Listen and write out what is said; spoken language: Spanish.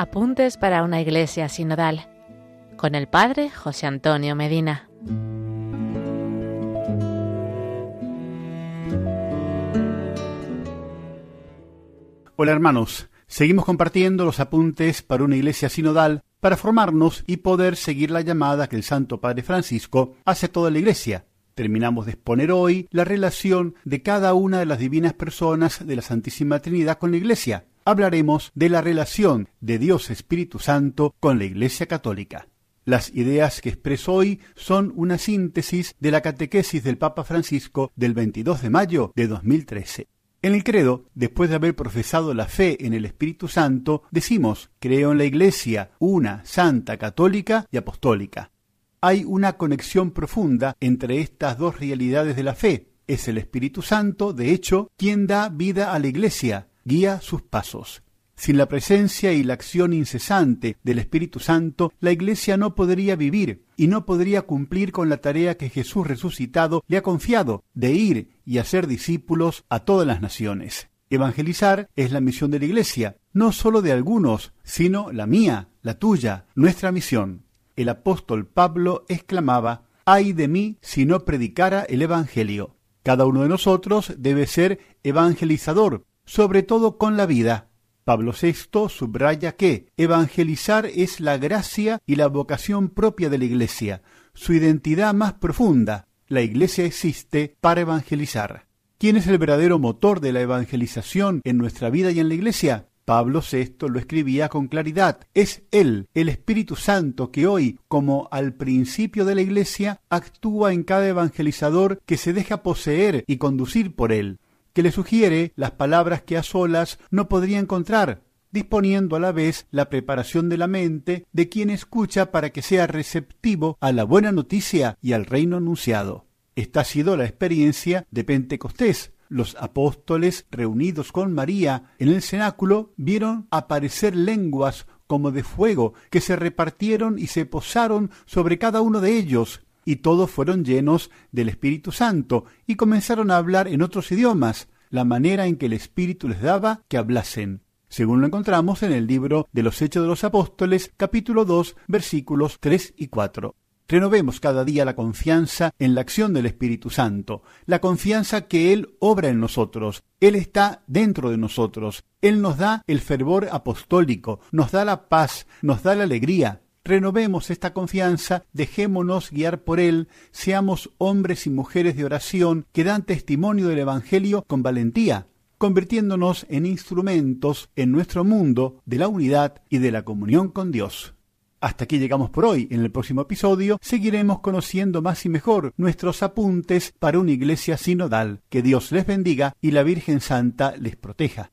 Apuntes para una iglesia sinodal con el Padre José Antonio Medina. Hola hermanos, seguimos compartiendo los apuntes para una iglesia sinodal para formarnos y poder seguir la llamada que el Santo Padre Francisco hace a toda la iglesia. Terminamos de exponer hoy la relación de cada una de las divinas personas de la Santísima Trinidad con la iglesia hablaremos de la relación de Dios Espíritu Santo con la Iglesia Católica. Las ideas que expreso hoy son una síntesis de la catequesis del Papa Francisco del 22 de mayo de 2013. En el credo, después de haber profesado la fe en el Espíritu Santo, decimos, creo en la Iglesia, una, santa, católica y apostólica. Hay una conexión profunda entre estas dos realidades de la fe. Es el Espíritu Santo, de hecho, quien da vida a la Iglesia, guía sus pasos. Sin la presencia y la acción incesante del Espíritu Santo, la Iglesia no podría vivir y no podría cumplir con la tarea que Jesús resucitado le ha confiado de ir y hacer discípulos a todas las naciones. Evangelizar es la misión de la Iglesia, no sólo de algunos, sino la mía, la tuya, nuestra misión. El apóstol Pablo exclamaba, ay de mí si no predicara el Evangelio. Cada uno de nosotros debe ser evangelizador, sobre todo con la vida. Pablo VI subraya que evangelizar es la gracia y la vocación propia de la Iglesia, su identidad más profunda. La Iglesia existe para evangelizar. ¿Quién es el verdadero motor de la evangelización en nuestra vida y en la Iglesia? Pablo VI lo escribía con claridad. Es Él, el Espíritu Santo, que hoy, como al principio de la Iglesia, actúa en cada evangelizador que se deja poseer y conducir por Él que le sugiere las palabras que a solas no podría encontrar, disponiendo a la vez la preparación de la mente de quien escucha para que sea receptivo a la buena noticia y al reino anunciado. Esta ha sido la experiencia de Pentecostés. Los apóstoles, reunidos con María en el cenáculo, vieron aparecer lenguas como de fuego que se repartieron y se posaron sobre cada uno de ellos, y todos fueron llenos del Espíritu Santo y comenzaron a hablar en otros idiomas, la manera en que el Espíritu les daba que hablasen. Según lo encontramos en el libro de los Hechos de los Apóstoles, capítulo 2, versículos 3 y 4. Renovemos cada día la confianza en la acción del Espíritu Santo, la confianza que Él obra en nosotros. Él está dentro de nosotros. Él nos da el fervor apostólico, nos da la paz, nos da la alegría, Renovemos esta confianza, dejémonos guiar por Él, seamos hombres y mujeres de oración que dan testimonio del Evangelio con valentía, convirtiéndonos en instrumentos en nuestro mundo de la unidad y de la comunión con Dios. Hasta aquí llegamos por hoy. En el próximo episodio seguiremos conociendo más y mejor nuestros apuntes para una iglesia sinodal. Que Dios les bendiga y la Virgen Santa les proteja.